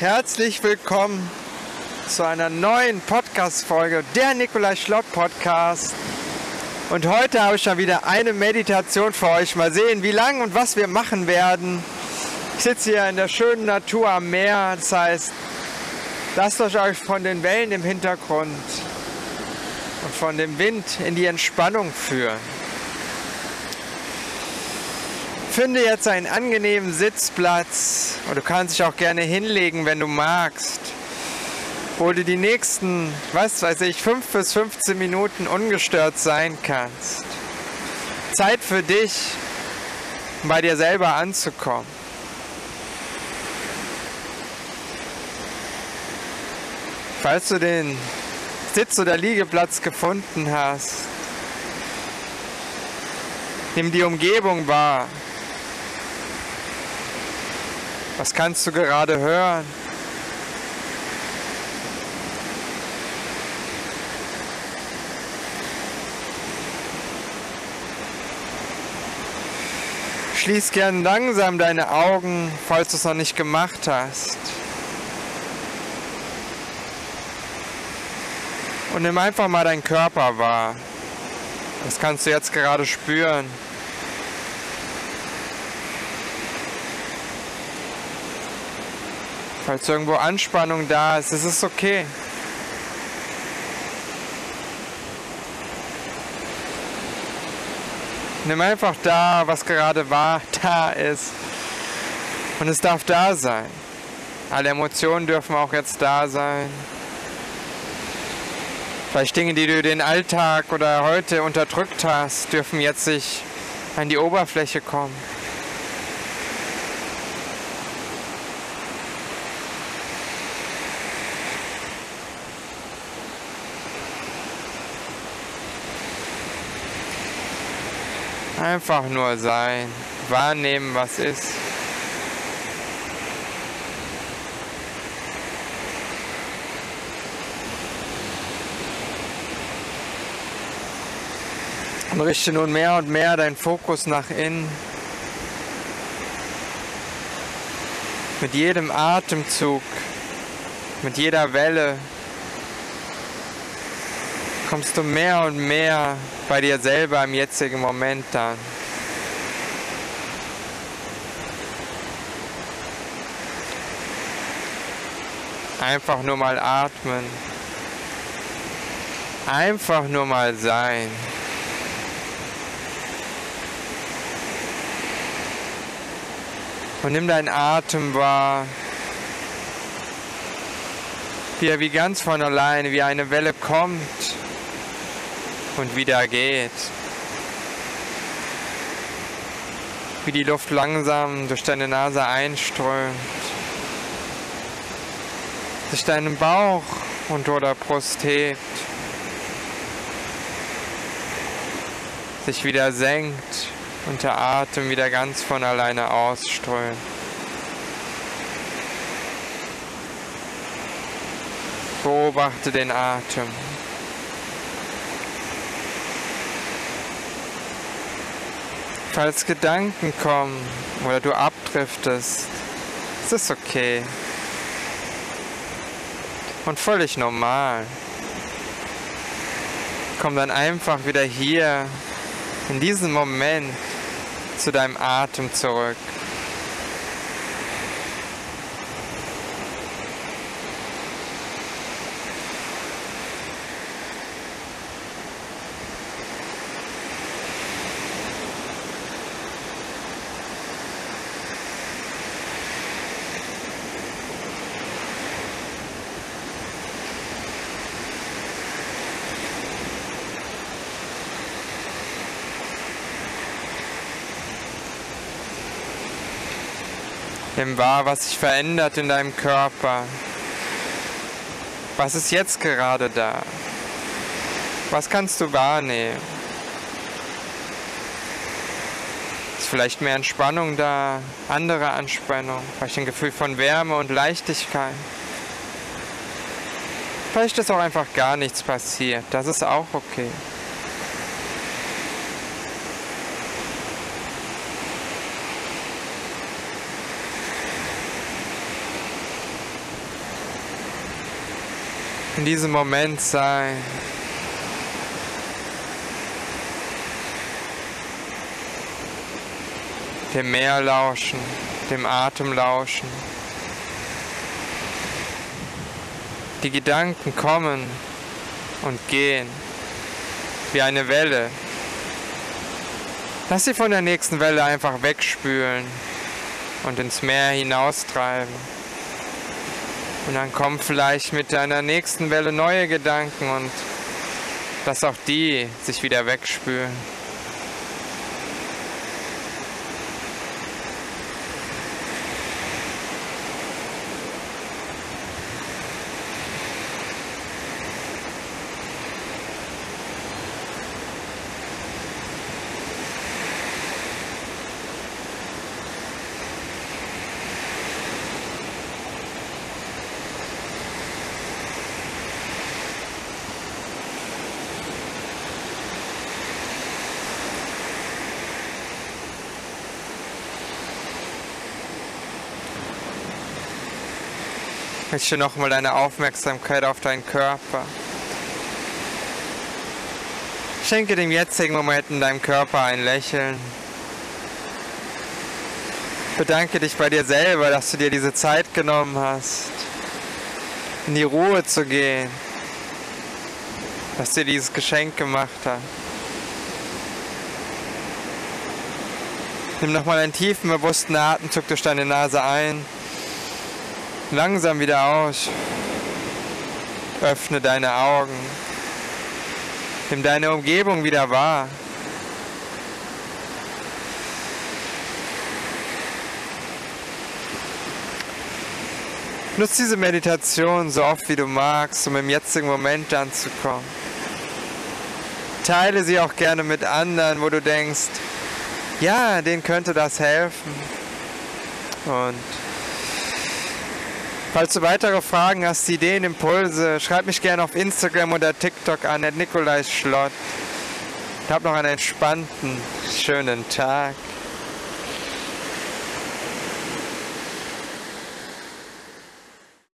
Herzlich willkommen zu einer neuen Podcast-Folge der Nikolai Schlott Podcast. Und heute habe ich schon wieder eine Meditation für euch. Mal sehen, wie lang und was wir machen werden. Ich sitze hier in der schönen Natur am Meer. Das heißt, lasst euch von den Wellen im Hintergrund und von dem Wind in die Entspannung führen. Finde jetzt einen angenehmen Sitzplatz und du kannst dich auch gerne hinlegen, wenn du magst, wo du die nächsten, was weiß ich, 5 bis 15 Minuten ungestört sein kannst. Zeit für dich, um bei dir selber anzukommen. Falls du den Sitz- oder Liegeplatz gefunden hast, nimm die Umgebung wahr. Was kannst du gerade hören? Schließ gern langsam deine Augen, falls du es noch nicht gemacht hast. Und nimm einfach mal deinen Körper wahr. Das kannst du jetzt gerade spüren. Falls irgendwo Anspannung da ist, ist es okay. Nimm einfach da, was gerade war, da ist. Und es darf da sein. Alle Emotionen dürfen auch jetzt da sein. Vielleicht Dinge, die du den Alltag oder heute unterdrückt hast, dürfen jetzt sich an die Oberfläche kommen. Einfach nur sein, wahrnehmen, was ist. Und richte nun mehr und mehr deinen Fokus nach innen. Mit jedem Atemzug, mit jeder Welle kommst du mehr und mehr bei dir selber im jetzigen Moment an. Einfach nur mal atmen. Einfach nur mal sein. Und nimm deinen Atem wahr, wie er wie ganz von alleine, wie eine Welle kommt und wieder geht. Wie die Luft langsam durch deine Nase einströmt, sich deinen Bauch und oder Brust hebt, sich wieder senkt und der Atem wieder ganz von alleine ausströmt. Beobachte den Atem. Falls Gedanken kommen oder du abdriftest, ist es okay. Und völlig normal. Komm dann einfach wieder hier, in diesem Moment, zu deinem Atem zurück. Nimm wahr, was sich verändert in deinem Körper. Was ist jetzt gerade da? Was kannst du wahrnehmen? Ist vielleicht mehr Entspannung da, andere Anspannung, vielleicht ein Gefühl von Wärme und Leichtigkeit. Vielleicht ist auch einfach gar nichts passiert. Das ist auch okay. In diesem Moment sein. Dem Meer lauschen, dem Atem lauschen. Die Gedanken kommen und gehen wie eine Welle. Lass sie von der nächsten Welle einfach wegspülen und ins Meer hinaustreiben. Und dann kommen vielleicht mit deiner nächsten Welle neue Gedanken und lass auch die sich wieder wegspülen. Richte nochmal deine Aufmerksamkeit auf deinen Körper. Schenke dem jetzigen Moment in deinem Körper ein Lächeln. Bedanke dich bei dir selber, dass du dir diese Zeit genommen hast, in die Ruhe zu gehen, dass dir dieses Geschenk gemacht hast. Nimm nochmal einen tiefen, bewussten Atemzug durch deine Nase ein. Langsam wieder aus. Öffne deine Augen. Nimm deine Umgebung wieder wahr. Nutz diese Meditation so oft wie du magst, um im jetzigen Moment anzukommen. Teile sie auch gerne mit anderen, wo du denkst, ja, denen könnte das helfen. Und Falls du weitere Fragen hast, Ideen, Impulse, schreib mich gerne auf Instagram oder TikTok an, at Nikolai Schlott. Hab noch einen entspannten, schönen Tag.